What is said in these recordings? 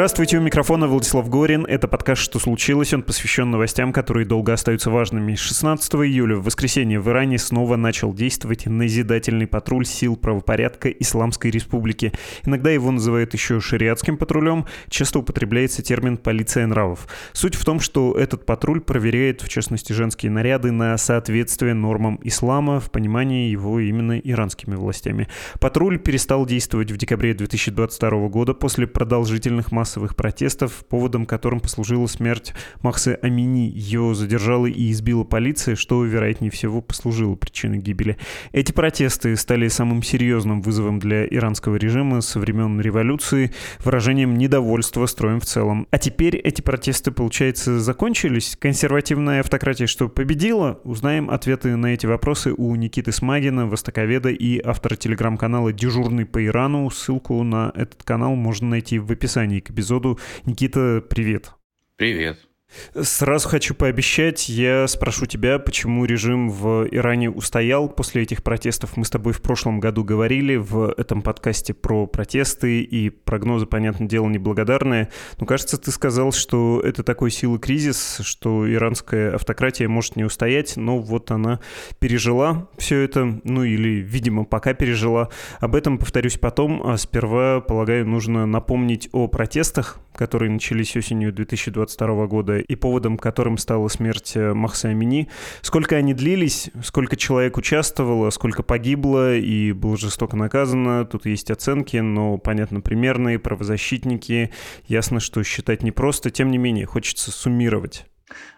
Здравствуйте, у микрофона Владислав Горин. Это подкаст «Что случилось?». Он посвящен новостям, которые долго остаются важными. 16 июля в воскресенье в Иране снова начал действовать назидательный патруль сил правопорядка Исламской Республики. Иногда его называют еще шариатским патрулем, часто употребляется термин «полиция нравов». Суть в том, что этот патруль проверяет, в частности, женские наряды на соответствие нормам ислама в понимании его именно иранскими властями. Патруль перестал действовать в декабре 2022 года после продолжительных массовых протестов, поводом которым послужила смерть Махсы Амини. Ее задержала и избила полиция, что, вероятнее всего, послужило причиной гибели. Эти протесты стали самым серьезным вызовом для иранского режима со времен революции, выражением недовольства строем в целом. А теперь эти протесты, получается, закончились? Консервативная автократия что, победила? Узнаем ответы на эти вопросы у Никиты Смагина, востоковеда и автора телеграм-канала «Дежурный по Ирану». Ссылку на этот канал можно найти в описании к эпизоду. Никита, привет. Привет. Сразу хочу пообещать, я спрошу тебя, почему режим в Иране устоял после этих протестов. Мы с тобой в прошлом году говорили в этом подкасте про протесты и прогнозы, понятное дело, неблагодарные. Но кажется, ты сказал, что это такой силы кризис, что иранская автократия может не устоять, но вот она пережила все это, ну или, видимо, пока пережила. Об этом повторюсь потом, а сперва, полагаю, нужно напомнить о протестах, которые начались осенью 2022 года и поводом которым стала смерть э, Махса Амини. Сколько они длились, сколько человек участвовало, сколько погибло и было жестоко наказано, тут есть оценки, но, понятно, примерные, правозащитники. Ясно, что считать непросто, тем не менее, хочется суммировать.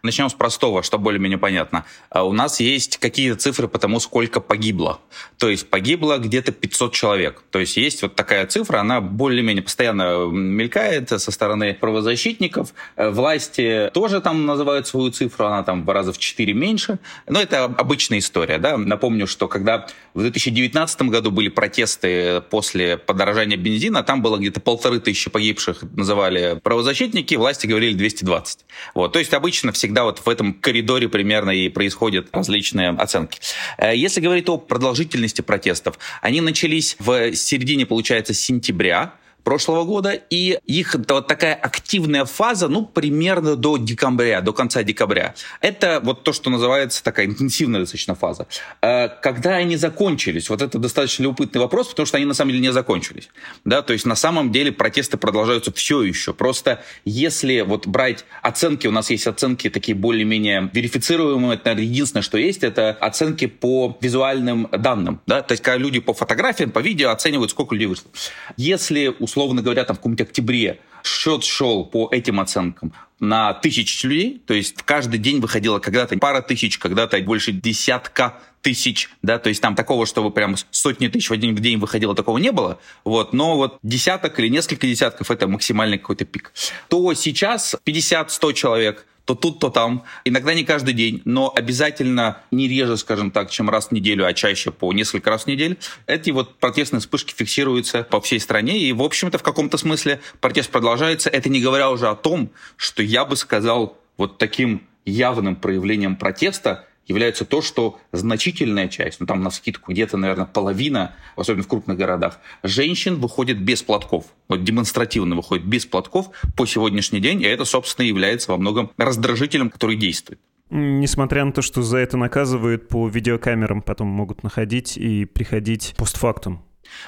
Начнем с простого, что более-менее понятно. А у нас есть какие-то цифры по тому, сколько погибло. То есть погибло где-то 500 человек. То есть есть вот такая цифра, она более-менее постоянно мелькает со стороны правозащитников. Э, власти тоже там называют свою цифру, она там в раза в 4 меньше. Но это обычная история. Да? Напомню, что когда в 2019 году были протесты после подорожания бензина, там было где-то полторы тысячи погибших, называли правозащитники, власти говорили 220. Вот. То есть обычно обычно всегда вот в этом коридоре примерно и происходят различные оценки. Э, если говорить о продолжительности протестов, они начались в середине, получается, сентября, прошлого года, и их вот такая активная фаза, ну, примерно до декабря, до конца декабря. Это вот то, что называется такая интенсивная достаточно фаза. Э, когда они закончились, вот это достаточно любопытный вопрос, потому что они на самом деле не закончились. Да, то есть на самом деле протесты продолжаются все еще. Просто если вот брать оценки, у нас есть оценки такие более-менее верифицируемые, это, наверное, единственное, что есть, это оценки по визуальным данным. Да? То есть когда люди по фотографиям, по видео оценивают, сколько людей вышло. Если условно говоря, там в каком-нибудь октябре счет шел по этим оценкам на тысячи людей, то есть каждый день выходило когда-то пара тысяч, когда-то больше десятка тысяч, да, то есть там такого, чтобы прям сотни тысяч в один день выходило, такого не было, вот, но вот десяток или несколько десятков это максимальный какой-то пик. То сейчас 50-100 человек то тут, то там. Иногда не каждый день, но обязательно не реже, скажем так, чем раз в неделю, а чаще по несколько раз в неделю. Эти вот протестные вспышки фиксируются по всей стране, и, в общем-то, в каком-то смысле протест продолжается. Это не говоря уже о том, что я бы сказал вот таким явным проявлением протеста является то, что значительная часть, ну там на скидку где-то, наверное, половина, особенно в крупных городах, женщин выходит без платков. Вот демонстративно выходит без платков по сегодняшний день, и это, собственно, является во многом раздражителем, который действует. Несмотря на то, что за это наказывают по видеокамерам, потом могут находить и приходить постфактум.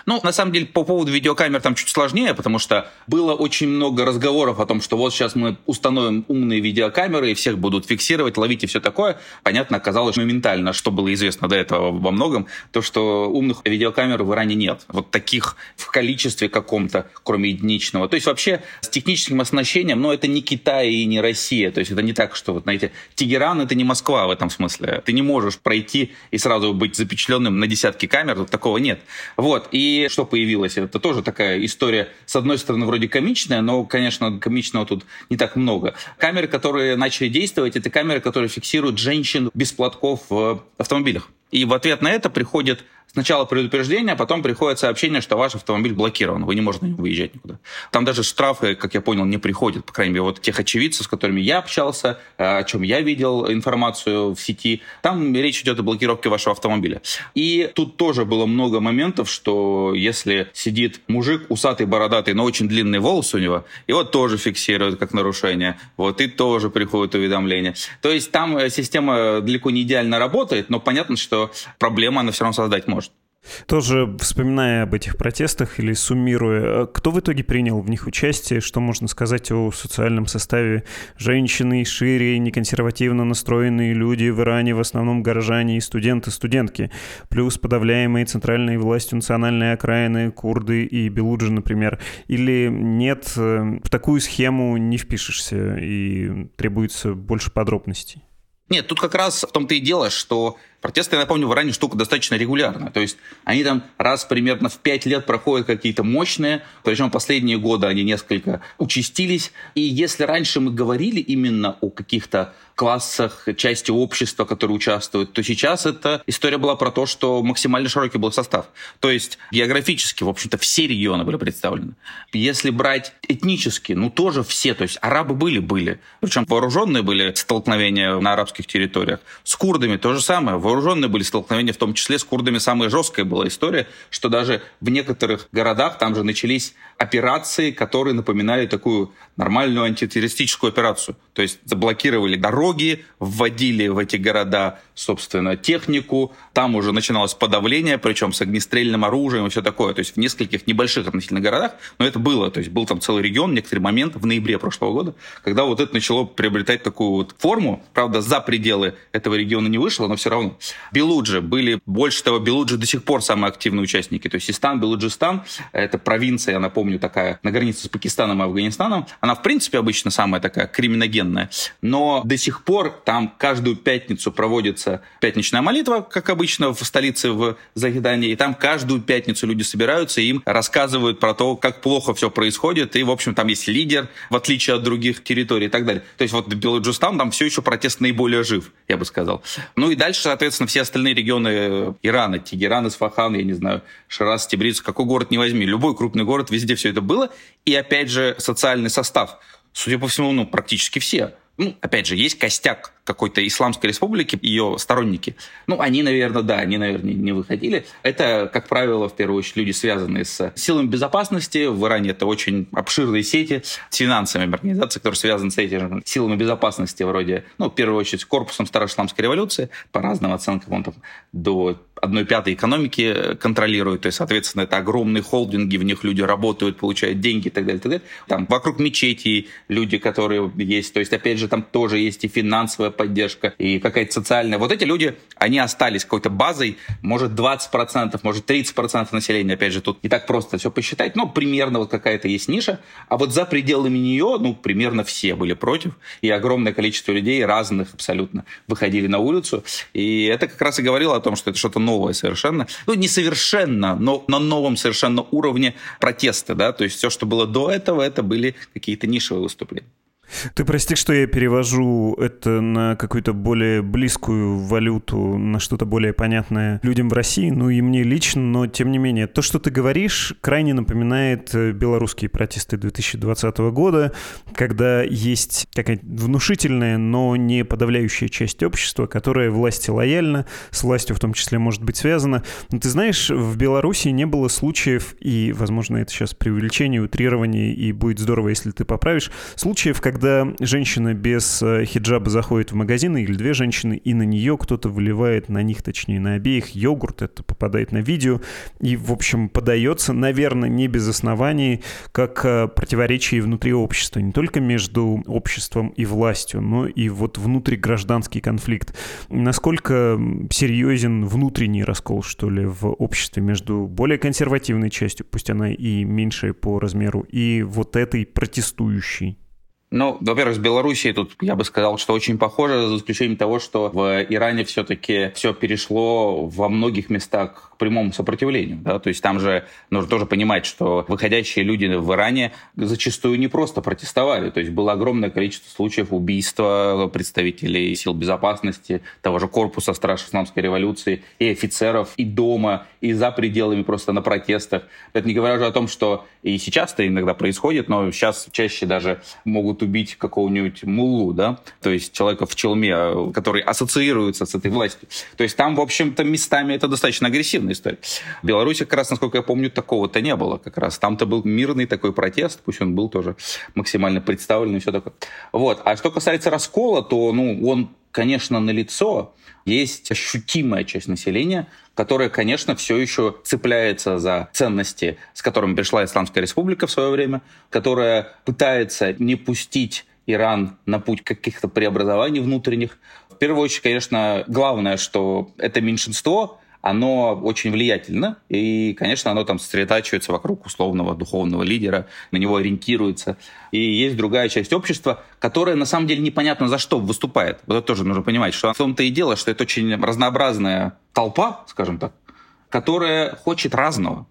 Ну, на самом деле, по поводу видеокамер там чуть сложнее, потому что было очень много разговоров о том, что вот сейчас мы установим умные видеокамеры, и всех будут фиксировать, ловить и все такое. Понятно, оказалось моментально, что было известно до этого во многом, то, что умных видеокамер в Иране нет. Вот таких в количестве каком-то, кроме единичного. То есть вообще с техническим оснащением, но ну, это не Китай и не Россия. То есть это не так, что вот, знаете, Тегеран это не Москва в этом смысле. Ты не можешь пройти и сразу быть запечатленным на десятки камер, вот такого нет. Вот. И что появилось? Это тоже такая история, с одной стороны, вроде комичная, но, конечно, комичного тут не так много. Камеры, которые начали действовать, это камеры, которые фиксируют женщин без платков в автомобилях. И в ответ на это приходит Сначала предупреждение, а потом приходит сообщение, что ваш автомобиль блокирован, вы не можете выезжать никуда. Там даже штрафы, как я понял, не приходят, по крайней мере, вот тех очевидцев, с которыми я общался, э, о чем я видел информацию в сети, там речь идет о блокировке вашего автомобиля. И тут тоже было много моментов, что если сидит мужик усатый, бородатый, но очень длинный волос у него, его тоже фиксируют как нарушение, вот, и тоже приходит уведомление. То есть там э, система далеко не идеально работает, но понятно, что проблема она все равно создать может. Тоже вспоминая об этих протестах или суммируя, кто в итоге принял в них участие, что можно сказать о социальном составе женщины, шире, неконсервативно настроенные люди в Иране, в основном горожане и студенты, студентки, плюс подавляемые центральной властью национальные окраины, курды и белуджи, например. Или нет, э, в такую схему не впишешься и требуется больше подробностей? Нет, тут как раз в том-то и дело, что Протесты, я напомню, в Иране штука достаточно регулярная. То есть они там раз примерно в пять лет проходят какие-то мощные, причем последние годы они несколько участились. И если раньше мы говорили именно о каких-то классах, части общества, которые участвуют, то сейчас эта история была про то, что максимально широкий был состав. То есть географически, в общем-то, все регионы были представлены. Если брать этнически, ну тоже все, то есть арабы были, были. Причем вооруженные были столкновения на арабских территориях. С курдами то же самое, вооруженные были столкновения, в том числе с курдами самая жесткая была история, что даже в некоторых городах там же начались операции, которые напоминали такую нормальную антитеррористическую операцию. То есть заблокировали дороги, вводили в эти города, собственно, технику, там уже начиналось подавление, причем с огнестрельным оружием и все такое. То есть в нескольких небольших относительно городах, но это было. То есть был там целый регион, некоторый момент в ноябре прошлого года, когда вот это начало приобретать такую вот форму. Правда, за пределы этого региона не вышло, но все равно. Белуджи были, больше того, Белуджи до сих пор самые активные участники. То есть Истан, Белуджистан, это провинция, я напомню, такая на границе с Пакистаном и Афганистаном. Она, в принципе, обычно самая такая криминогенная. Но до сих пор там каждую пятницу проводится пятничная молитва, как обычно в столице в Загидане. И там каждую пятницу люди собираются и им рассказывают про то, как плохо все происходит. И, в общем, там есть лидер, в отличие от других территорий и так далее. То есть вот Белуджистан там все еще протест наиболее жив, я бы сказал. Ну и дальше, соответственно, все остальные регионы Ирана, Тегеран, Исфахан, я не знаю, Шираз, Тибриз, какой город не возьми, любой крупный город, везде все это было. И опять же, социальный состав. Судя по всему, ну, практически все. Ну, опять же, есть костяк какой-то исламской республики, ее сторонники. Ну, они, наверное, да, они, наверное, не выходили. Это, как правило, в первую очередь люди, связанные с силами безопасности. В Иране это очень обширные сети с финансовыми организациями, которые связаны с этими силами безопасности, вроде, ну, в первую очередь, корпусом Староисламской революции, по разным оценкам, он там до одной пятой экономики контролирует, то есть, соответственно, это огромные холдинги, в них люди работают, получают деньги и так далее, и так далее. Там вокруг мечети люди, которые есть, то есть, опять же, там тоже есть и финансовая поддержка, и какая-то социальная. Вот эти люди, они остались какой-то базой, может 20%, может 30% населения, опять же, тут не так просто все посчитать, но примерно вот какая-то есть ниша, а вот за пределами нее, ну, примерно все были против, и огромное количество людей разных абсолютно выходили на улицу, и это как раз и говорило о том, что это что-то новое совершенно, ну, не совершенно, но на новом совершенно уровне протеста, да, то есть все, что было до этого, это были какие-то нишевые выступления. Ты прости, что я перевожу это на какую-то более близкую валюту, на что-то более понятное людям в России, ну и мне лично, но тем не менее. То, что ты говоришь, крайне напоминает э, белорусские протесты 2020 года, когда есть какая-то внушительная, но не подавляющая часть общества, которая власти лояльна, с властью в том числе может быть связана. Но ты знаешь, в Беларуси не было случаев, и, возможно, это сейчас преувеличение, утрирование, и будет здорово, если ты поправишь, случаев, когда когда женщина без э, хиджаба заходит в магазин, или две женщины, и на нее кто-то выливает, на них, точнее, на обеих, йогурт, это попадает на видео, и, в общем, подается, наверное, не без оснований, как э, противоречие внутри общества, не только между обществом и властью, но и вот внутри гражданский конфликт. Насколько серьезен внутренний раскол, что ли, в обществе между более консервативной частью, пусть она и меньшая по размеру, и вот этой протестующей? Ну, во-первых, с Белоруссией тут я бы сказал, что очень похоже, за исключением того, что в Иране все-таки все перешло во многих местах прямому сопротивлению. Да? То есть там же нужно тоже понимать, что выходящие люди в Иране зачастую не просто протестовали. То есть было огромное количество случаев убийства представителей сил безопасности, того же корпуса страж исламской революции, и офицеров, и дома, и за пределами просто на протестах. Это не говоря уже о том, что и сейчас это иногда происходит, но сейчас чаще даже могут убить какого-нибудь муллу, да, то есть человека в челме, который ассоциируется с этой властью. То есть там, в общем-то, местами это достаточно агрессивная история. В Беларуси, как раз, насколько я помню, такого-то не было как раз. Там-то был мирный такой протест, пусть он был тоже максимально представлен и все такое. Вот. А что касается раскола, то, ну, он, конечно, налицо. Есть ощутимая часть населения, которая, конечно, все еще цепляется за ценности, с которыми пришла Исламская республика в свое время, которая пытается не пустить Иран на путь каких-то преобразований внутренних. В первую очередь, конечно, главное, что это меньшинство, оно очень влиятельно, и, конечно, оно там сосредотачивается вокруг условного духовного лидера, на него ориентируется. И есть другая часть общества, которая на самом деле непонятно за что выступает. Вот это тоже нужно понимать, что в том-то и дело, что это очень разнообразная толпа, скажем так, которая хочет разного.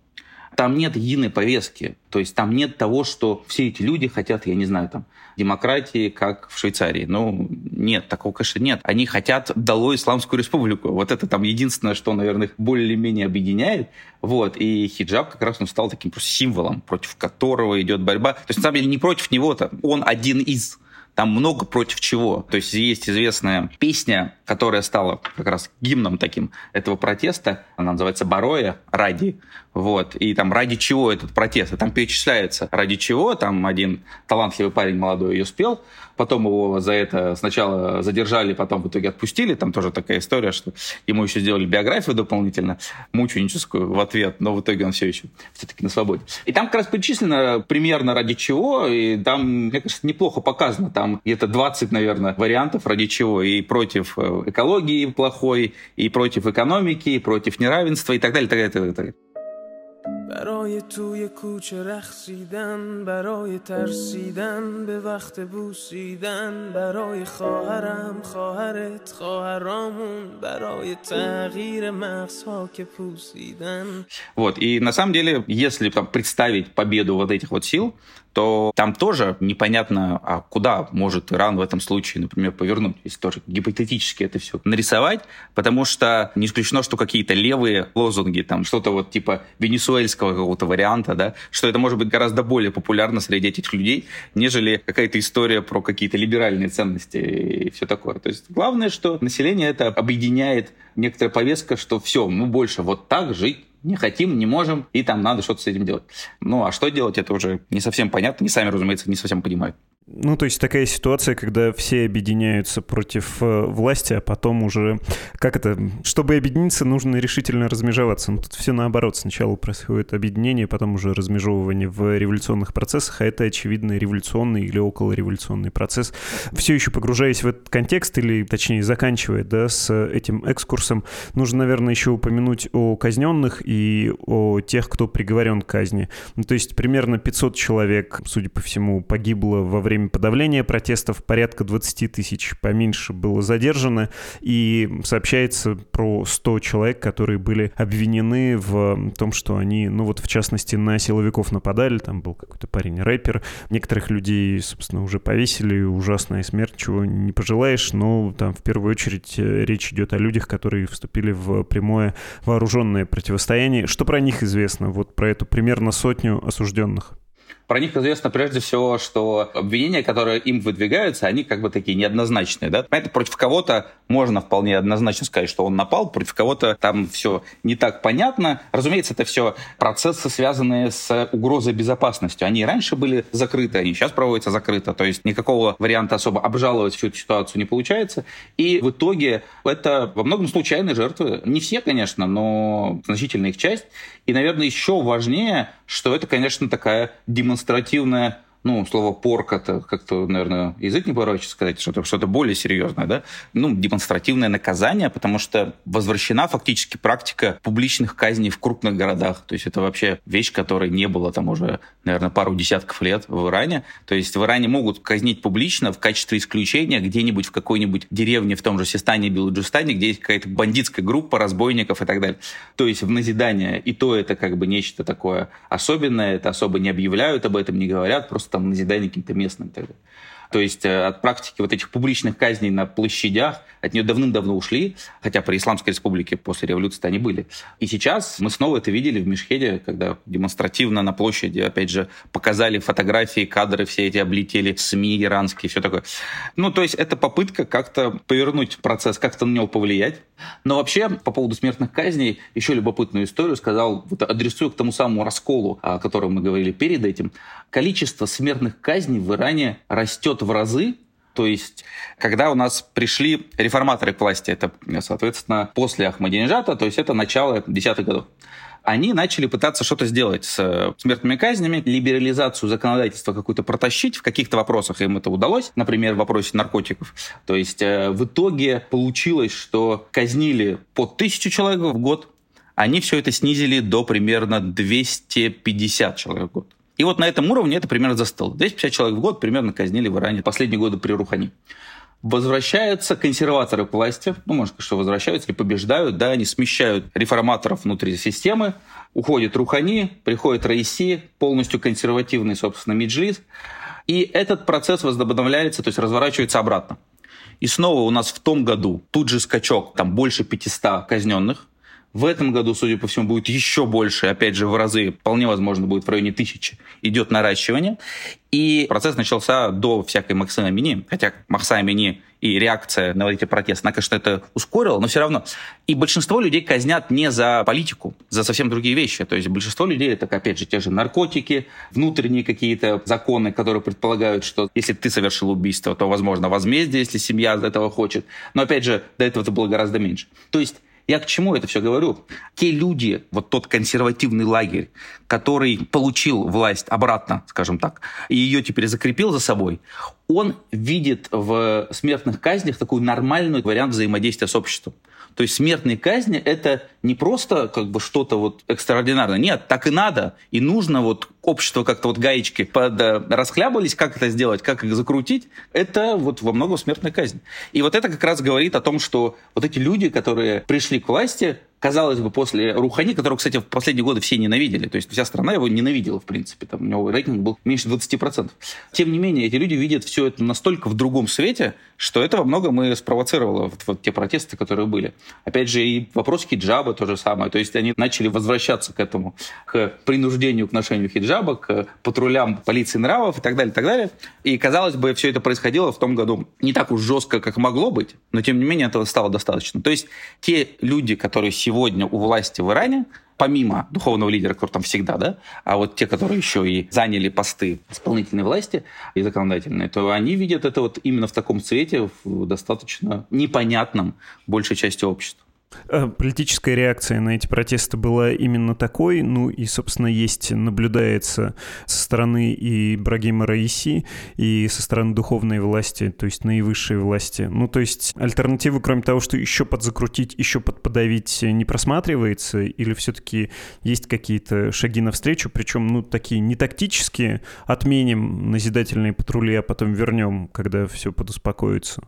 Там нет единой повестки. То есть там нет того, что все эти люди хотят, я не знаю, там, демократии, как в Швейцарии. Ну, нет, такого, конечно, нет. Они хотят дало Исламскую республику. Вот это там единственное, что, наверное, их более-менее объединяет. Вот. И хиджаб как раз он стал таким просто символом, против которого идет борьба. То есть, на самом деле, не против него-то. Он один из. Там много против чего. То есть есть известная песня, которая стала как раз гимном таким этого протеста. Она называется «Бароя ради». Вот. И там ради чего этот протест? И там перечисляется ради чего. Там один талантливый парень молодой ее спел. Потом его за это сначала задержали, потом в итоге отпустили. Там тоже такая история, что ему еще сделали биографию дополнительно, мученическую в ответ, но в итоге он все еще все-таки на свободе. И там как раз перечислено примерно ради чего, и там, мне кажется, неплохо показано. Там где-то 20, наверное, вариантов ради чего. И против э, экологии плохой, и против экономики, и против неравенства, и так далее, и так далее, и так далее. برای توی کوچه رخصیدن برای ترسیدن به وقت بوسیدن برای خواهرم خواهرت خواهرامون برای تغییر مغزها که پوسیدن Вот, и на самом деле, если там, представить победу вот этих вот сил, то там тоже непонятно, а куда может Иран в этом случае, например, повернуть, если тоже гипотетически это все нарисовать, потому что не исключено, что какие-то левые лозунги, там что-то вот типа венесуэльского какого-то варианта, да, что это может быть гораздо более популярно среди этих людей, нежели какая-то история про какие-то либеральные ценности и все такое. То есть главное, что население это объединяет некоторая повестка, что все, мы больше вот так жить не хотим, не можем, и там надо что-то с этим делать. Ну, а что делать, это уже не совсем понятно, не сами, разумеется, не совсем понимают. Ну, то есть такая ситуация, когда все объединяются против э, власти, а потом уже, как это, чтобы объединиться, нужно решительно размежеваться. Ну, тут все наоборот. Сначала происходит объединение, потом уже размежевывание в революционных процессах, а это, очевидно, революционный или околореволюционный процесс. Все еще погружаясь в этот контекст, или, точнее, заканчивая, да, с этим экскурсом, нужно, наверное, еще упомянуть о казненных и о тех, кто приговорен к казни. Ну, то есть примерно 500 человек, судя по всему, погибло во время время подавления протестов порядка 20 тысяч поменьше было задержано, и сообщается про 100 человек, которые были обвинены в том, что они, ну вот в частности, на силовиков нападали, там был какой-то парень-рэпер, некоторых людей, собственно, уже повесили, ужасная смерть, чего не пожелаешь, но там в первую очередь э, речь идет о людях, которые вступили в прямое вооруженное противостояние. Что про них известно? Вот про эту примерно сотню осужденных. Про них известно прежде всего, что обвинения, которые им выдвигаются, они как бы такие неоднозначные. Да? Понятно, против кого-то можно вполне однозначно сказать, что он напал, против кого-то там все не так понятно. Разумеется, это все процессы, связанные с угрозой безопасности. Они раньше были закрыты, они сейчас проводятся закрыто. То есть никакого варианта особо обжаловать всю эту ситуацию не получается. И в итоге это во многом случайные жертвы. Не все, конечно, но значительная их часть. И, наверное, еще важнее, что это, конечно, такая демонстративная ну, слово порк это как-то, наверное, язык не поворачивается сказать, что-то что более серьезное, да, ну, демонстративное наказание, потому что возвращена фактически практика публичных казней в крупных городах. То есть это вообще вещь, которой не было там уже, наверное, пару десятков лет в Иране. То есть в Иране могут казнить публично в качестве исключения где-нибудь в какой-нибудь деревне в том же Систане, Белуджистане, где есть какая-то бандитская группа разбойников и так далее. То есть в назидание. И то это как бы нечто такое особенное, это особо не объявляют об этом, не говорят, просто там назидание каким-то местным и так далее. То есть э, от практики вот этих публичных казней на площадях от нее давным-давно ушли, хотя при Исламской республике после революции они были. И сейчас мы снова это видели в Мешхеде, когда демонстративно на площади, опять же, показали фотографии, кадры все эти облетели, СМИ иранские, все такое. Ну, то есть это попытка как-то повернуть процесс, как-то на него повлиять. Но вообще, по поводу смертных казней, еще любопытную историю сказал, вот адресую к тому самому расколу, о котором мы говорили перед этим. Количество смертных казней в Иране растет в разы, то есть, когда у нас пришли реформаторы к власти, это, соответственно, после Ахмадинежата, то есть это начало десятых годов, они начали пытаться что-то сделать с смертными казнями, либерализацию законодательства какую-то протащить. В каких-то вопросах им это удалось, например, в вопросе наркотиков. То есть э, в итоге получилось, что казнили по тысячу человек в год, они все это снизили до примерно 250 человек в год. И вот на этом уровне это примерно застыло. 250 человек в год примерно казнили в Иране последние годы при Рухани. Возвращаются консерваторы к власти, ну, может, что возвращаются или побеждают, да, они смещают реформаторов внутри системы, уходит Рухани, приходит Раиси, полностью консервативный, собственно, Миджлис, и этот процесс возобновляется, то есть разворачивается обратно. И снова у нас в том году тут же скачок, там больше 500 казненных, в этом году, судя по всему, будет еще больше, опять же, в разы, вполне возможно, будет в районе тысячи, идет наращивание. И процесс начался до всякой Макса Мини, хотя Макса Мини и реакция на эти протесты, она, конечно, это ускорила, но все равно. И большинство людей казнят не за политику, за совсем другие вещи. То есть большинство людей это, опять же, те же наркотики, внутренние какие-то законы, которые предполагают, что если ты совершил убийство, то, возможно, возмездие, если семья этого хочет. Но, опять же, до этого это было гораздо меньше. То есть я к чему это все говорю? Те люди, вот тот консервативный лагерь, который получил власть обратно, скажем так, и ее теперь закрепил за собой, он видит в смертных казнях такой нормальный вариант взаимодействия с обществом. То есть смертные казни – это не просто как бы что-то вот экстраординарное. Нет, так и надо. И нужно вот общество как-то вот гаечки под, э, расхлябались, как это сделать, как их закрутить. Это вот во многом смертная казнь. И вот это как раз говорит о том, что вот эти люди, которые пришли к власти, казалось бы, после Рухани, которого, кстати, в последние годы все ненавидели, то есть вся страна его ненавидела, в принципе, там у него рейтинг был меньше 20%. Тем не менее, эти люди видят все это настолько в другом свете, что это во многом и спровоцировало вот, вот те протесты, которые были. Опять же, и вопрос хиджаба то же самое, то есть они начали возвращаться к этому, к принуждению к ношению хиджаба, к патрулям полиции нравов и так далее, и так далее. И, казалось бы, все это происходило в том году не так уж жестко, как могло быть, но, тем не менее, этого стало достаточно. То есть те люди, которые сегодня сегодня у власти в Иране, помимо духовного лидера, который там всегда, да, а вот те, которые еще и заняли посты исполнительной власти и законодательной, то они видят это вот именно в таком цвете, в достаточно непонятном большей части общества. Э, политическая реакция на эти протесты была именно такой, ну и, собственно, есть, наблюдается со стороны и Брагима Раиси, и со стороны духовной власти, то есть наивысшей власти. Ну, то есть альтернативы, кроме того, что еще подзакрутить, еще подподавить, не просматривается, или все-таки есть какие-то шаги навстречу, причем, ну, такие не тактические, отменим назидательные патрули, а потом вернем, когда все подуспокоится?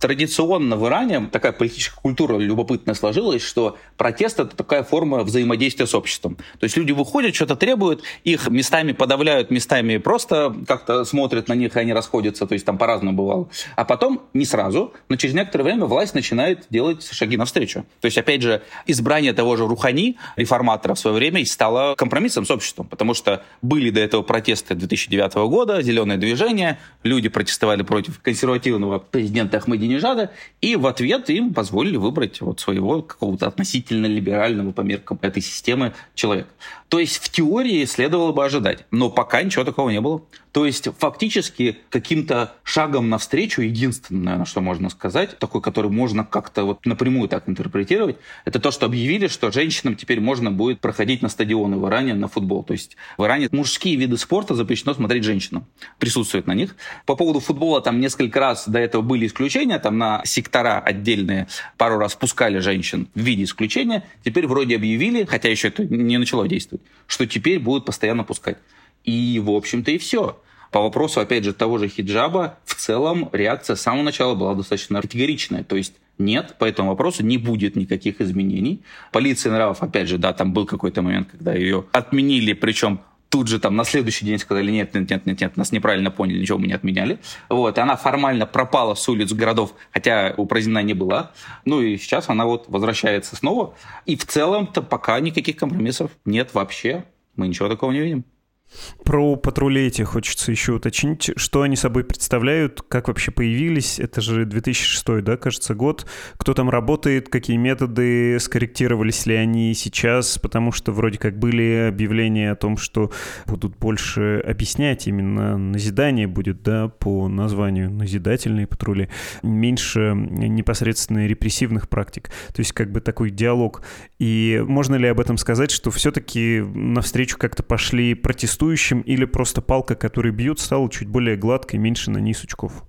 Традиционно в Иране такая политическая культура любопытная сложилась, что протест — это такая форма взаимодействия с обществом. То есть люди выходят, что-то требуют, их местами подавляют, местами просто как-то смотрят на них, и они расходятся, то есть там по-разному бывало. А потом, не сразу, но через некоторое время власть начинает делать шаги навстречу. То есть, опять же, избрание того же Рухани, реформатора в свое время, стало компромиссом с обществом, потому что были до этого протесты 2009 года, зеленое движение, люди протестовали против консервативного президента Ахмадинежада, Ахмадинежада, и в ответ им позволили выбрать вот своего какого-то относительно либерального по меркам этой системы человека. То есть в теории следовало бы ожидать, но пока ничего такого не было. То есть фактически каким-то шагом навстречу, единственное, наверное, что можно сказать, такой, который можно как-то вот напрямую так интерпретировать, это то, что объявили, что женщинам теперь можно будет проходить на стадионы в Иране на футбол. То есть в Иране мужские виды спорта запрещено смотреть женщинам, присутствовать на них. По поводу футбола там несколько раз до этого были исключения, там на сектора отдельные пару раз пускали женщин в виде исключения. Теперь вроде объявили, хотя еще это не начало действовать, что теперь будут постоянно пускать. И, в общем-то, и все. По вопросу, опять же, того же хиджаба, в целом реакция с самого начала была достаточно категоричная. То есть нет, по этому вопросу не будет никаких изменений. Полиция нравов, опять же, да, там был какой-то момент, когда ее отменили, причем тут же там на следующий день сказали, нет, нет, нет, нет, нет, нас неправильно поняли, ничего мы не отменяли. Вот, и она формально пропала с улиц городов, хотя упразднена не была. Ну и сейчас она вот возвращается снова. И в целом-то пока никаких компромиссов нет вообще. Мы ничего такого не видим. Про патрули эти хочется еще уточнить, что они собой представляют, как вообще появились. Это же 2006, да, кажется, год. Кто там работает, какие методы, скорректировались ли они сейчас, потому что вроде как были объявления о том, что будут больше объяснять, именно назидание будет, да, по названию назидательные патрули, меньше непосредственно репрессивных практик. То есть как бы такой диалог. И можно ли об этом сказать, что все-таки навстречу как-то пошли протесты протестующим или просто палка, которой бьют, стала чуть более гладкой, меньше на сучков?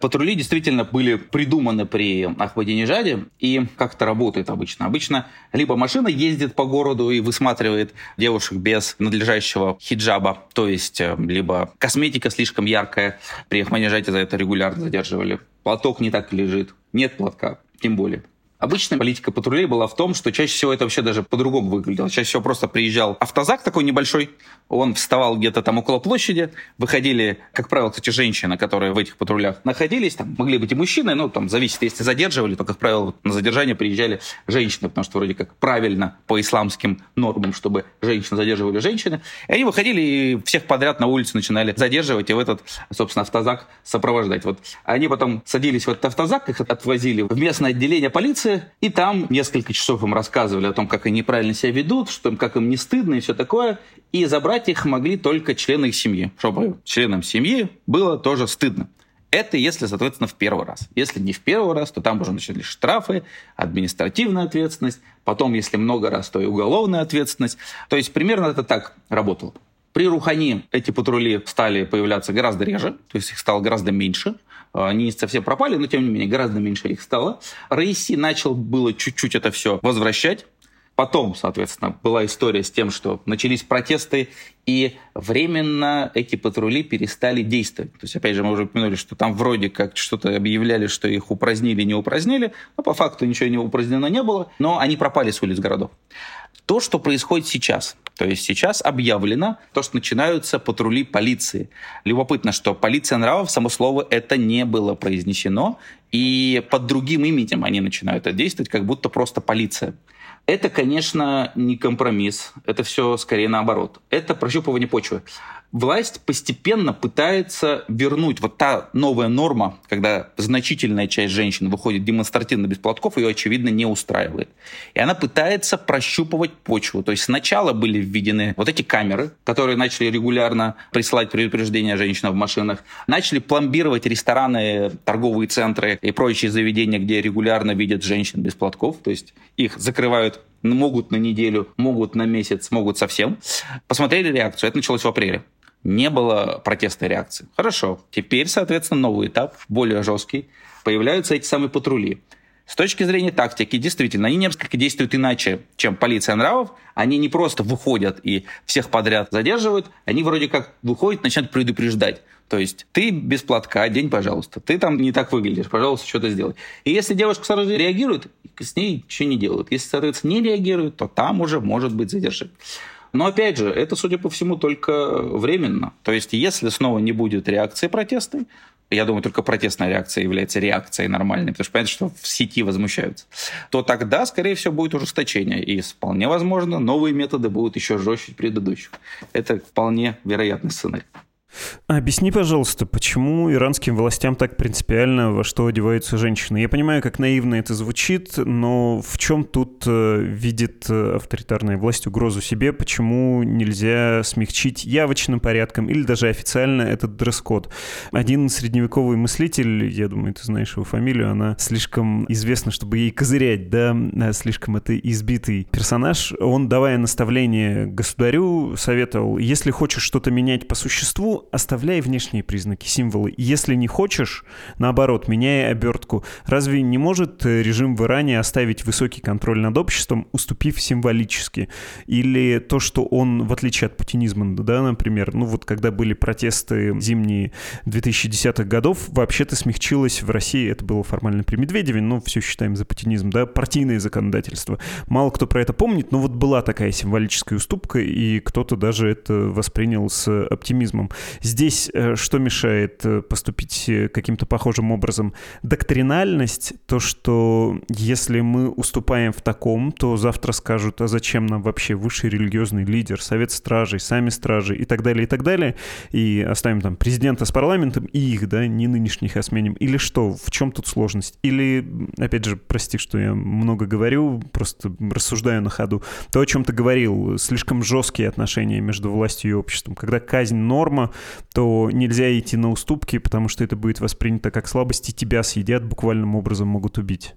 Патрули действительно были придуманы при Ахмадинежаде, и как это работает обычно? Обычно либо машина ездит по городу и высматривает девушек без надлежащего хиджаба, то есть э, либо косметика слишком яркая, при Ахмадинежаде за это регулярно задерживали, платок не так лежит, нет платка, тем более. Обычная политика патрулей была в том, что чаще всего это вообще даже по-другому выглядело. Чаще всего просто приезжал автозак такой небольшой, он вставал где-то там около площади, выходили, как правило, кстати, женщины, которые в этих патрулях находились, там могли быть и мужчины, ну, там зависит, если задерживали, то, как правило, на задержание приезжали женщины, потому что вроде как правильно по исламским нормам, чтобы женщины задерживали женщины. И они выходили и всех подряд на улице начинали задерживать и в этот, собственно, автозак сопровождать. Вот они потом садились в этот автозак, их отвозили в местное отделение полиции, и там несколько часов им рассказывали о том, как они неправильно себя ведут, что им, как им не стыдно и все такое. И забрать их могли только члены их семьи, чтобы членам семьи было тоже стыдно. Это если, соответственно, в первый раз. Если не в первый раз, то там уже начались штрафы, административная ответственность. Потом, если много раз, то и уголовная ответственность. То есть примерно это так работало. При Рухани эти патрули стали появляться гораздо реже, то есть их стало гораздо меньше. Они не совсем пропали, но тем не менее гораздо меньше их стало. Раиси начал было чуть-чуть это все возвращать. Потом, соответственно, была история с тем, что начались протесты, и временно эти патрули перестали действовать. То есть, опять же, мы уже упомянули, что там вроде как что-то объявляли, что их упразднили, не упразднили, но по факту ничего не упразднено не было, но они пропали с улиц городов. То, что происходит сейчас, то есть сейчас объявлено то, что начинаются патрули полиции. Любопытно, что полиция нравов, само слово, это не было произнесено, и под другим именем они начинают действовать, как будто просто полиция. Это, конечно, не компромисс. Это все скорее наоборот. Это прощупывание почвы власть постепенно пытается вернуть вот та новая норма, когда значительная часть женщин выходит демонстративно без платков, ее, очевидно, не устраивает. И она пытается прощупывать почву. То есть сначала были введены вот эти камеры, которые начали регулярно присылать предупреждения женщинам в машинах, начали пломбировать рестораны, торговые центры и прочие заведения, где регулярно видят женщин без платков. То есть их закрывают могут на неделю, могут на месяц, могут совсем. Посмотрели реакцию. Это началось в апреле не было протестной реакции. Хорошо, теперь, соответственно, новый этап, более жесткий. Появляются эти самые патрули. С точки зрения тактики, действительно, они несколько действуют иначе, чем полиция нравов. Они не просто выходят и всех подряд задерживают, они вроде как выходят, начинают предупреждать. То есть ты без платка, день, пожалуйста. Ты там не так выглядишь, пожалуйста, что-то сделай. И если девушка сразу реагирует, с ней ничего не делают. Если, соответственно, не реагирует, то там уже может быть задержать. Но опять же, это, судя по всему, только временно. То есть, если снова не будет реакции протестной, я думаю, только протестная реакция является реакцией нормальной, потому что понятно, что в сети возмущаются, то тогда, скорее всего, будет ужесточение. И вполне возможно, новые методы будут еще жестче предыдущих. Это вполне вероятный сценарий. Объясни, пожалуйста, почему иранским властям так принципиально, во что одеваются женщины? Я понимаю, как наивно это звучит, но в чем тут э, видит э, авторитарная власть угрозу себе? Почему нельзя смягчить явочным порядком или даже официально этот дресс-код? Один средневековый мыслитель, я думаю, ты знаешь его фамилию, она слишком известна, чтобы ей козырять, да, э, слишком это избитый персонаж. Он, давая наставление государю, советовал, если хочешь что-то менять по существу, оставляй внешние признаки, символы. Если не хочешь, наоборот, меняй обертку. Разве не может э, режим в Иране оставить высокий контроль над обществом, уступив символически? Или то, что он, в отличие от путинизма, да, например, ну вот когда были протесты зимние 2010-х годов, вообще-то смягчилось в России, это было формально при Медведеве, но все считаем за путинизм, да, партийное законодательство. Мало кто про это помнит, но вот была такая символическая уступка, и кто-то даже это воспринял с оптимизмом. Здесь э, что мешает э, поступить э, каким-то похожим образом? Доктринальность, то, что если мы уступаем в таком, то завтра скажут, а зачем нам вообще высший религиозный лидер, совет стражей, сами стражи и так далее, и так далее, и оставим там президента с парламентом и их, да, не нынешних, а сменим. Или что? В чем тут сложность? Или, опять же, прости, что я много говорю, просто рассуждаю на ходу, то, о чем ты говорил, слишком жесткие отношения между властью и обществом, когда казнь норма, то нельзя идти на уступки, потому что это будет воспринято как слабость, и тебя съедят, буквальным образом могут убить.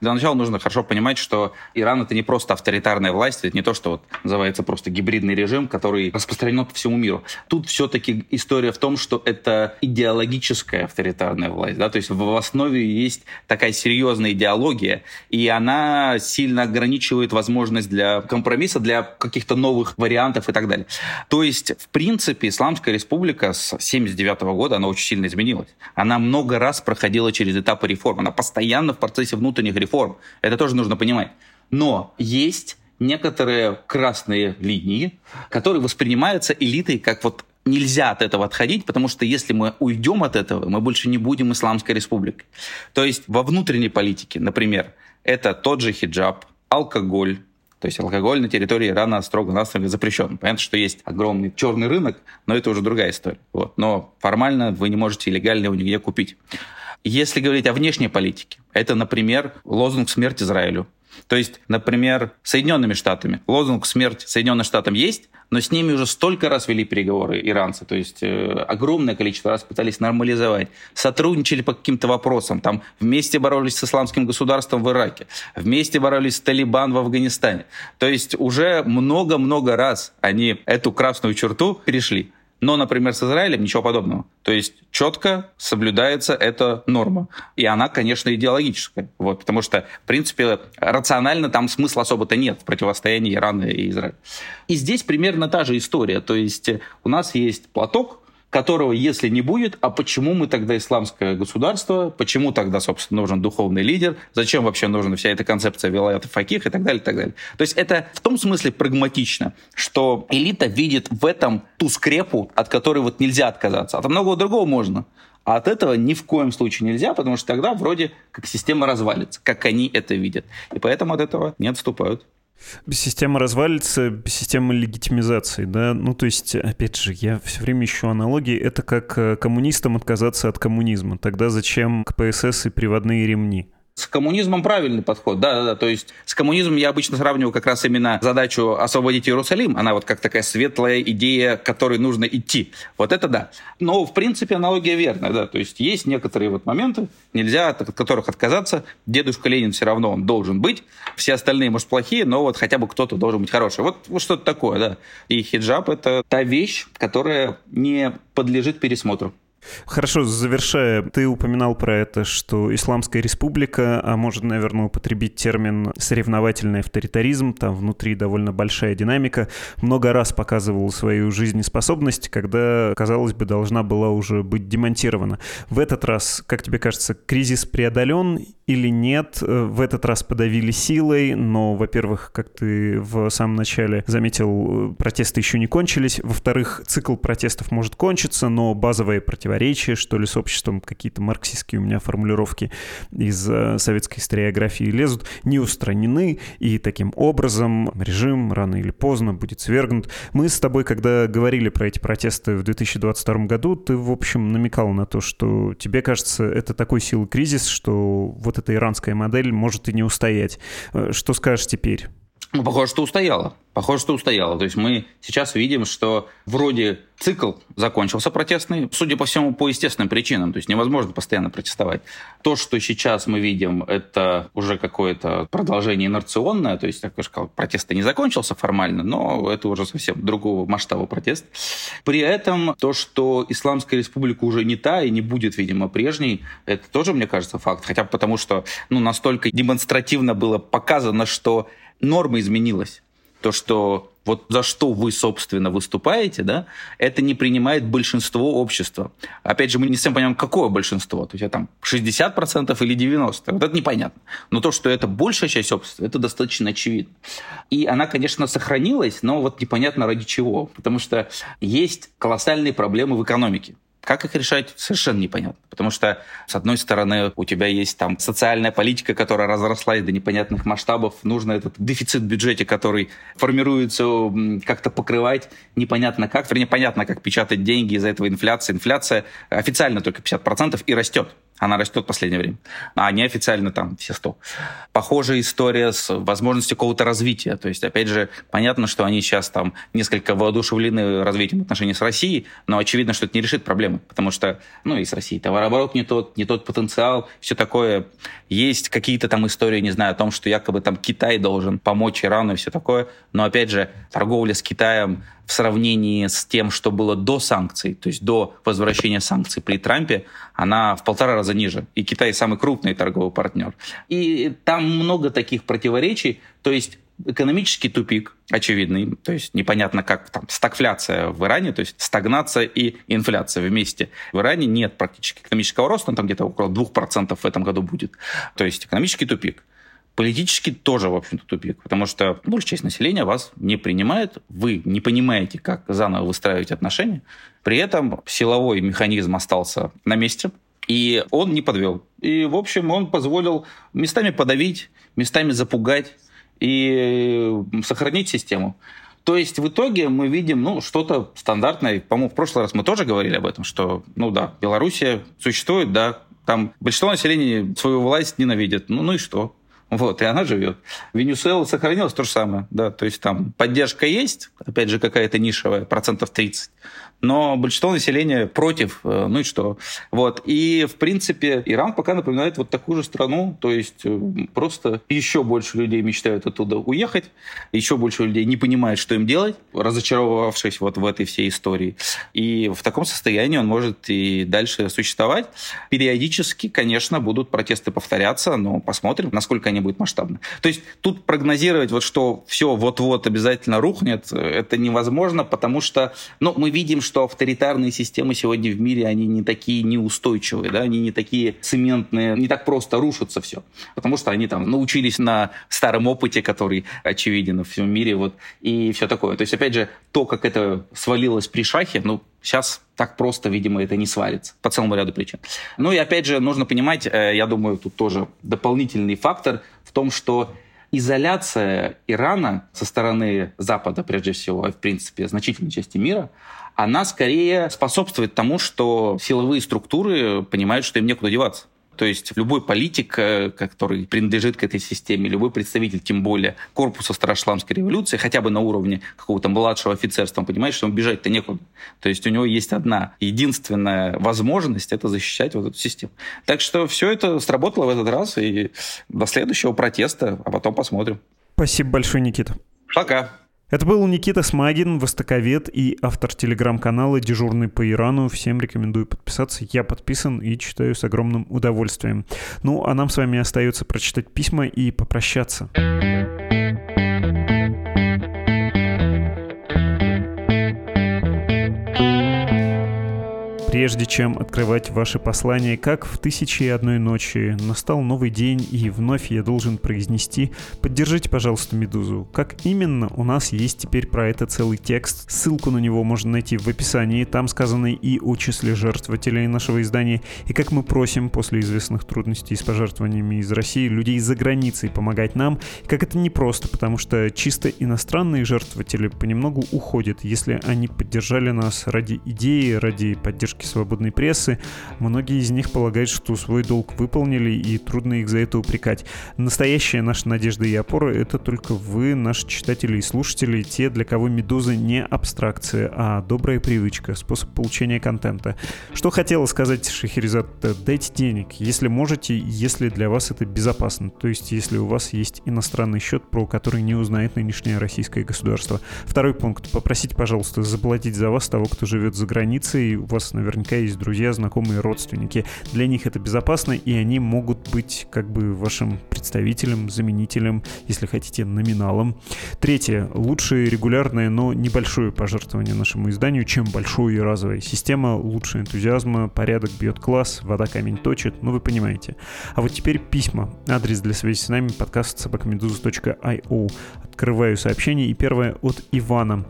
Для начала нужно хорошо понимать, что Иран это не просто авторитарная власть, это не то, что вот называется просто гибридный режим, который распространен по всему миру. Тут все-таки история в том, что это идеологическая авторитарная власть, да, то есть в основе есть такая серьезная идеология, и она сильно ограничивает возможность для компромисса, для каких-то новых вариантов и так далее. То есть, в принципе, Исламская республика с 79 года, она очень сильно изменилась. Она много раз проходила через этапы реформ, она постоянно в процессе внутренней внутренних реформ. Это тоже нужно понимать. Но есть некоторые красные линии, которые воспринимаются элитой как вот нельзя от этого отходить, потому что если мы уйдем от этого, мы больше не будем исламской республикой. То есть во внутренней политике, например, это тот же хиджаб, алкоголь, то есть алкоголь на территории Ирана строго-настрого запрещен. Понятно, что есть огромный черный рынок, но это уже другая история. Вот. Но формально вы не можете легально его нигде купить. Если говорить о внешней политике, это, например, лозунг «Смерть Израилю». То есть, например, Соединенными Штатами. Лозунг «Смерть Соединенным Штатам» есть, но с ними уже столько раз вели переговоры иранцы, то есть э, огромное количество раз пытались нормализовать, сотрудничали по каким-то вопросам, там вместе боролись с исламским государством в Ираке, вместе боролись с Талибан в Афганистане. То есть уже много-много раз они эту красную черту перешли. Но, например, с Израилем ничего подобного. То есть четко соблюдается эта норма. И она, конечно, идеологическая. Вот, потому что, в принципе, рационально там смысла особо-то нет в противостоянии Ирана и Израиля. И здесь примерно та же история. То есть у нас есть платок, которого, если не будет, а почему мы тогда исламское государство, почему тогда, собственно, нужен духовный лидер, зачем вообще нужна вся эта концепция вилаята факих и так далее, и так далее. То есть это в том смысле прагматично, что элита видит в этом ту скрепу, от которой вот нельзя отказаться. От многого другого можно. А от этого ни в коем случае нельзя, потому что тогда вроде как система развалится, как они это видят. И поэтому от этого не отступают. Система развалится, система легитимизации, да, ну то есть, опять же, я все время ищу аналогии, это как э, коммунистам отказаться от коммунизма, тогда зачем КПСС и приводные ремни? С коммунизмом правильный подход, да, да, да. То есть с коммунизмом я обычно сравниваю как раз именно задачу освободить Иерусалим. Она вот как такая светлая идея, к которой нужно идти. Вот это да. Но в принципе аналогия верная, да. То есть есть некоторые вот моменты, нельзя от которых отказаться. Дедушка Ленин все равно он должен быть. Все остальные, может, плохие, но вот хотя бы кто-то должен быть хороший. Вот, вот что-то такое, да. И хиджаб это та вещь, которая не подлежит пересмотру. Хорошо, завершая, ты упоминал про это, что Исламская республика, а может, наверное, употребить термин соревновательный авторитаризм, там внутри довольно большая динамика, много раз показывала свою жизнеспособность, когда, казалось бы, должна была уже быть демонтирована. В этот раз, как тебе кажется, кризис преодолен или нет? В этот раз подавили силой, но, во-первых, как ты в самом начале заметил, протесты еще не кончились, во-вторых, цикл протестов может кончиться, но базовое противоречие противоречия, что ли, с обществом, какие-то марксистские у меня формулировки из э, советской историографии лезут, не устранены, и таким образом режим рано или поздно будет свергнут. Мы с тобой, когда говорили про эти протесты в 2022 году, ты, в общем, намекал на то, что тебе кажется, это такой силы кризис, что вот эта иранская модель может и не устоять. Э, что скажешь теперь? Ну, похоже, что устояла. Похоже, что устояла. То есть мы сейчас видим, что вроде цикл закончился протестный, судя по всему, по естественным причинам. То есть невозможно постоянно протестовать. То, что сейчас мы видим, это уже какое-то продолжение инерционное. То есть, как я сказал, протест не закончился формально, но это уже совсем другого масштаба протест. При этом то, что Исламская республика уже не та и не будет, видимо, прежней, это тоже, мне кажется, факт. Хотя потому, что ну, настолько демонстративно было показано, что норма изменилась. То, что вот за что вы, собственно, выступаете, да, это не принимает большинство общества. Опять же, мы не совсем понимаем, какое большинство. То есть, там 60% или 90%. Вот это непонятно. Но то, что это большая часть общества, это достаточно очевидно. И она, конечно, сохранилась, но вот непонятно ради чего. Потому что есть колоссальные проблемы в экономике. Как их решать, совершенно непонятно. Потому что, с одной стороны, у тебя есть там социальная политика, которая разрослась до непонятных масштабов. Нужно этот дефицит в бюджете, который формируется, как-то покрывать. Непонятно как. Вернее, понятно, как печатать деньги, из-за этого инфляция. Инфляция официально только 50% и растет. Она растет в последнее время, а неофициально там все 100. Похожая история с возможностью какого-то развития. То есть, опять же, понятно, что они сейчас там несколько воодушевлены развитием отношений с Россией, но очевидно, что это не решит проблемы, потому что, ну, и с Россией товарооборот не тот, не тот потенциал, все такое. Есть какие-то там истории, не знаю, о том, что якобы там Китай должен помочь Ирану и все такое, но, опять же, торговля с Китаем в сравнении с тем, что было до санкций, то есть до возвращения санкций при Трампе, она в полтора раза ниже. И Китай самый крупный торговый партнер. И там много таких противоречий. То есть экономический тупик очевидный, то есть непонятно как там стагфляция в Иране, то есть стагнация и инфляция вместе. В Иране нет практически экономического роста, там где-то около 2% в этом году будет. То есть экономический тупик. Политически тоже, в общем-то, тупик, потому что большая часть населения вас не принимает, вы не понимаете, как заново выстраивать отношения, при этом силовой механизм остался на месте, и он не подвел. И, в общем, он позволил местами подавить, местами запугать и сохранить систему. То есть в итоге мы видим ну, что-то стандартное. По-моему, в прошлый раз мы тоже говорили об этом, что, ну да, Белоруссия существует, да, там большинство населения свою власть ненавидит. Ну, ну и что? Вот, и она живет. Венесуэла сохранилась то же самое, да, то есть там поддержка есть, опять же, какая-то нишевая, процентов 30, но большинство населения против, э, ну и что. Вот. И, в принципе, Иран пока напоминает вот такую же страну, то есть э, просто еще больше людей мечтают оттуда уехать, еще больше людей не понимают, что им делать, разочаровавшись вот в этой всей истории. И в таком состоянии он может и дальше существовать. Периодически, конечно, будут протесты повторяться, но посмотрим, насколько они будут масштабны. То есть тут прогнозировать, вот что все вот-вот обязательно рухнет, это невозможно, потому что ну, мы видим, что авторитарные системы сегодня в мире, они не такие неустойчивые, да, они не такие цементные, не так просто рушится все, потому что они там научились на старом опыте, который очевиден во всем мире, вот, и все такое. То есть, опять же, то, как это свалилось при шахе, ну, сейчас так просто, видимо, это не свалится по целому ряду причин. Ну и опять же, нужно понимать, э, я думаю, тут тоже дополнительный фактор в том, что изоляция Ирана со стороны Запада, прежде всего, в принципе, значительной части мира, она скорее способствует тому, что силовые структуры понимают, что им некуда деваться. То есть любой политик, э, который принадлежит к этой системе, любой представитель, тем более корпуса Старошламской революции, хотя бы на уровне какого-то младшего офицерства, он понимает, что ему бежать-то некуда. То есть у него есть одна единственная возможность это защищать вот эту систему. Так что все это сработало в этот раз, и до следующего протеста, а потом посмотрим. Спасибо большое, Никита. Пока. Это был Никита Смагин, востоковед и автор телеграм-канала «Дежурный по Ирану». Всем рекомендую подписаться. Я подписан и читаю с огромным удовольствием. Ну, а нам с вами остается прочитать письма и попрощаться. Прежде чем открывать ваши послания, как в «Тысячи и одной ночи» настал новый день, и вновь я должен произнести «Поддержите, пожалуйста, «Медузу». Как именно, у нас есть теперь про это целый текст. Ссылку на него можно найти в описании. Там сказано и о числе жертвователей нашего издания, и как мы просим после известных трудностей с пожертвованиями из России людей за границей помогать нам, как это непросто, потому что чисто иностранные жертвователи понемногу уходят, если они поддержали нас ради идеи, ради поддержки свободной прессы. Многие из них полагают, что свой долг выполнили, и трудно их за это упрекать. Настоящая наша надежда и опора — это только вы, наши читатели и слушатели, те, для кого «Медуза» не абстракция, а добрая привычка, способ получения контента. Что хотела сказать Шахерезад? Дайте денег, если можете, если для вас это безопасно. То есть, если у вас есть иностранный счет, про который не узнает нынешнее российское государство. Второй пункт. Попросите, пожалуйста, заплатить за вас того, кто живет за границей. У вас наверняка есть друзья, знакомые, родственники. Для них это безопасно, и они могут быть как бы вашим представителем, заменителем, если хотите, номиналом. Третье. Лучше регулярное, но небольшое пожертвование нашему изданию, чем большое и разовое. Система лучше энтузиазма, порядок бьет класс, вода камень точит, ну вы понимаете. А вот теперь письма. Адрес для связи с нами подкаст собакамедуза.io. Открываю сообщение, и первое от Ивана.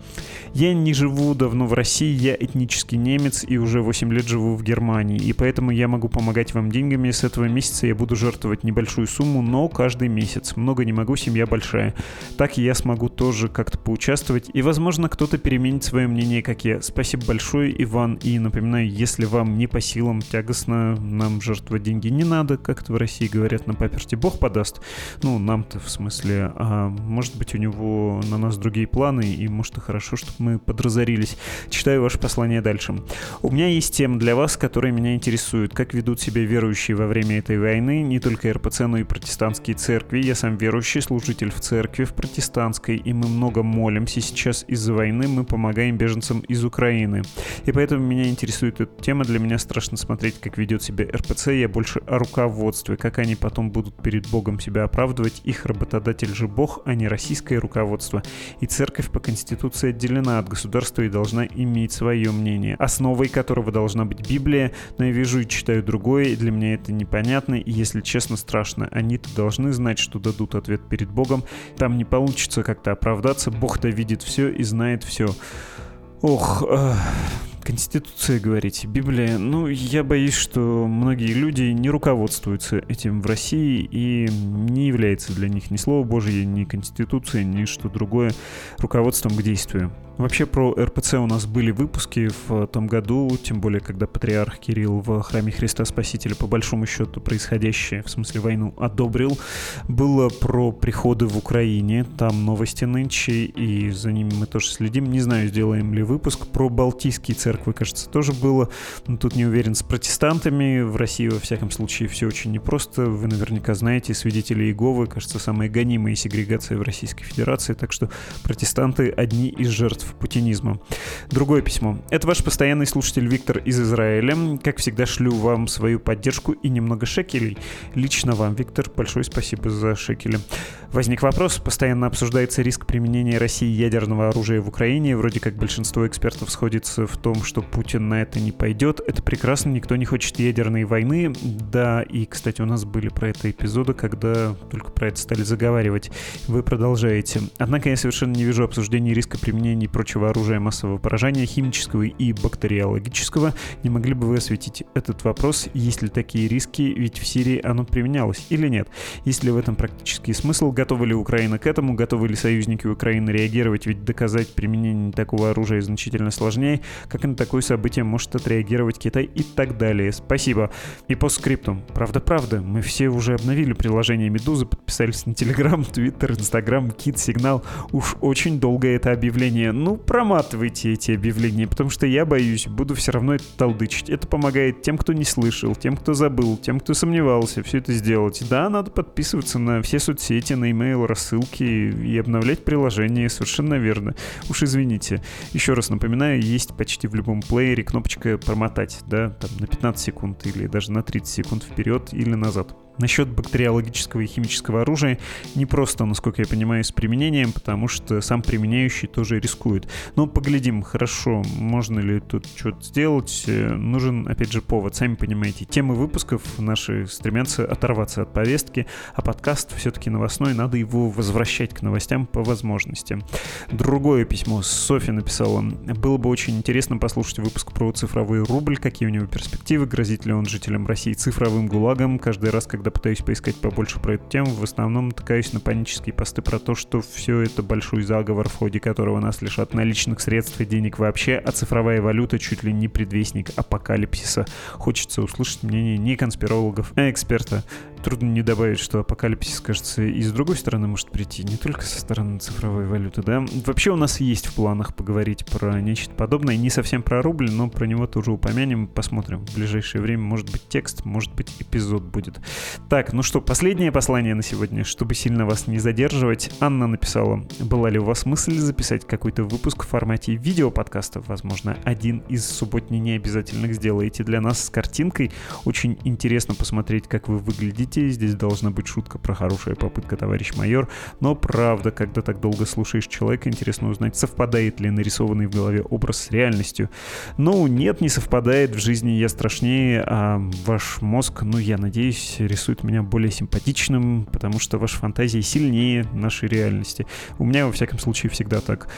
Я не живу давно в России, я этнический немец и уже 8 лет живу в Германии, и поэтому я могу помогать вам деньгами. С этого месяца я буду жертвовать небольшую сумму, но каждый месяц. Много не могу, семья большая. Так я смогу тоже как-то поучаствовать, и, возможно, кто-то переменит свое мнение, как я. Спасибо большое, Иван, и напоминаю, если вам не по силам, тягостно нам жертвовать деньги не надо, как это в России говорят на паперте, Бог подаст. Ну, нам-то в смысле, а может быть у него на нас другие планы, и может и хорошо, чтобы мы подразорились. Читаю ваше послание дальше. У меня есть тема для вас, которая меня интересует. Как ведут себя верующие во время этой войны, не только РПЦ, но и протестантские церкви. Я сам верующий служитель в церкви, в протестантской, и мы много молимся сейчас из-за войны, мы помогаем беженцам из Украины. И поэтому меня интересует эта тема. Для меня страшно смотреть, как ведет себя РПЦ. Я больше о руководстве, как они потом будут перед Богом себя оправдывать. Их работодатель же Бог, а не российское руководство. И церковь по Конституции отделена от государства и должна иметь свое мнение, основой которого должна быть Библия, но я вижу и читаю другое, и для меня это непонятно, и, если честно, страшно. Они-то должны знать, что дадут ответ перед Богом. Там не получится как-то оправдаться, Бог-то видит все и знает все. Ох, Конституция, говорите, Библия. Ну, я боюсь, что многие люди не руководствуются этим в России и не является для них ни Слово Божье, ни Конституция, ни что другое руководством к действию. Вообще про РПЦ у нас были выпуски в том году, тем более, когда патриарх Кирилл в храме Христа Спасителя по большому счету происходящее, в смысле войну, одобрил. Было про приходы в Украине, там новости нынче, и за ними мы тоже следим. Не знаю, сделаем ли выпуск. Про Балтийские церкви, кажется, тоже было. Но тут не уверен с протестантами. В России, во всяком случае, все очень непросто. Вы наверняка знаете, свидетели Иеговы, кажется, самая гонимая сегрегация в Российской Федерации, так что протестанты одни из жертв против путинизма. Другое письмо. Это ваш постоянный слушатель Виктор из Израиля. Как всегда, шлю вам свою поддержку и немного шекелей. Лично вам, Виктор, большое спасибо за шекели. Возник вопрос. Постоянно обсуждается риск применения России ядерного оружия в Украине. Вроде как большинство экспертов сходится в том, что Путин на это не пойдет. Это прекрасно, никто не хочет ядерной войны. Да, и, кстати, у нас были про это эпизоды, когда только про это стали заговаривать. Вы продолжаете. Однако я совершенно не вижу обсуждения риска применения прочего оружия массового поражения, химического и бактериологического. Не могли бы вы осветить этот вопрос? Есть ли такие риски? Ведь в Сирии оно применялось или нет? Есть ли в этом практический смысл? Готова ли Украина к этому? Готовы ли союзники Украины реагировать? Ведь доказать применение такого оружия значительно сложнее. Как на такое событие может отреагировать Китай и так далее? Спасибо. И по скрипту. Правда-правда, мы все уже обновили приложение Медузы, подписались на Телеграм, Твиттер, Инстаграм, Кит, Сигнал. Уж очень долго это объявление ну, проматывайте эти объявления, потому что я боюсь, буду все равно это толдычить. Это помогает тем, кто не слышал, тем, кто забыл, тем, кто сомневался все это сделать. Да, надо подписываться на все соцсети, на email, рассылки и обновлять приложение, совершенно верно. Уж извините. Еще раз напоминаю, есть почти в любом плеере кнопочка промотать, да, там на 15 секунд или даже на 30 секунд вперед или назад. Насчет бактериологического и химического оружия не просто, насколько я понимаю, с применением, потому что сам применяющий тоже рискует. Но поглядим, хорошо, можно ли тут что-то сделать. Э, нужен, опять же, повод. Сами понимаете, темы выпусков наши стремятся оторваться от повестки, а подкаст все-таки новостной, надо его возвращать к новостям по возможности. Другое письмо Софья написала. Было бы очень интересно послушать выпуск про цифровой рубль, какие у него перспективы, грозит ли он жителям России цифровым гулагом. Каждый раз, когда пытаюсь поискать побольше про эту тему, в основном натыкаюсь на панические посты про то, что все это большой заговор, в ходе которого нас лишат наличных средств и денег вообще, а цифровая валюта чуть ли не предвестник апокалипсиса. Хочется услышать мнение не конспирологов, а эксперта трудно не добавить, что апокалипсис, кажется, и с другой стороны может прийти, не только со стороны цифровой валюты, да. Вообще у нас есть в планах поговорить про нечто подобное, не совсем про рубль, но про него тоже упомянем, посмотрим. В ближайшее время может быть текст, может быть эпизод будет. Так, ну что, последнее послание на сегодня, чтобы сильно вас не задерживать. Анна написала, была ли у вас мысль записать какой-то выпуск в формате видеоподкаста? Возможно, один из субботней необязательных сделаете для нас с картинкой. Очень интересно посмотреть, как вы выглядите детей. Здесь должна быть шутка про хорошая попытка, товарищ майор. Но правда, когда так долго слушаешь человека, интересно узнать, совпадает ли нарисованный в голове образ с реальностью. Ну, нет, не совпадает. В жизни я страшнее, а ваш мозг, ну, я надеюсь, рисует меня более симпатичным, потому что ваши фантазии сильнее нашей реальности. У меня, во всяком случае, всегда так.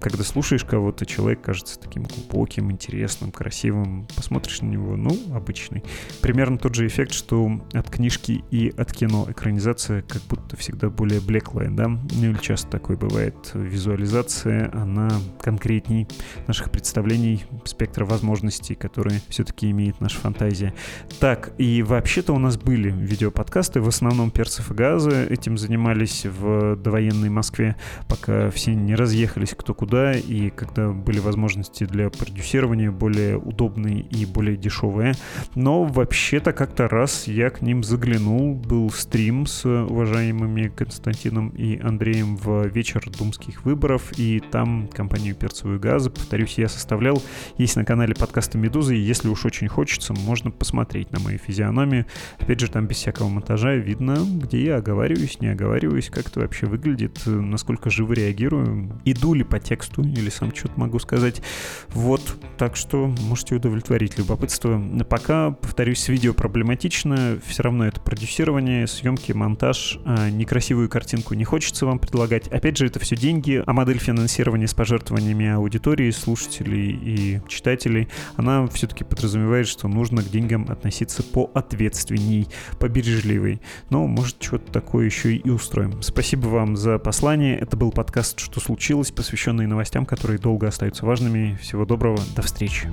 Когда слушаешь кого-то, человек кажется таким глубоким, интересным, красивым. Посмотришь на него, ну, обычный. Примерно тот же эффект, что от книжки и от кино экранизация как будто всегда более блеклая, да? Ну или часто такое бывает. Визуализация, она конкретней наших представлений, спектра возможностей, которые все-таки имеет наша фантазия. Так, и вообще-то у нас были видеоподкасты, в основном «Перцев и газы» этим занимались в довоенной Москве, пока все не разъехались кто куда, и когда были возможности для продюсирования более удобные и более дешевые. Но вообще-то как-то раз я к ним заглянул заглянул, был стрим с уважаемыми Константином и Андреем в вечер думских выборов, и там компанию «Перцевую газы», повторюсь, я составлял, есть на канале подкаста «Медузы», и если уж очень хочется, можно посмотреть на мою физиономию. Опять же, там без всякого монтажа видно, где я оговариваюсь, не оговариваюсь, как это вообще выглядит, насколько живо реагирую, иду ли по тексту, или сам что-то могу сказать. Вот, так что можете удовлетворить любопытство. Пока, повторюсь, видео проблематично, все равно это продюсирование, съемки, монтаж, а, некрасивую картинку не хочется вам предлагать. Опять же, это все деньги, а модель финансирования с пожертвованиями аудитории, слушателей и читателей, она все-таки подразумевает, что нужно к деньгам относиться поответственней, побережливей. Но, может, что-то такое еще и устроим. Спасибо вам за послание. Это был подкаст «Что случилось?», посвященный новостям, которые долго остаются важными. Всего доброго, до встречи.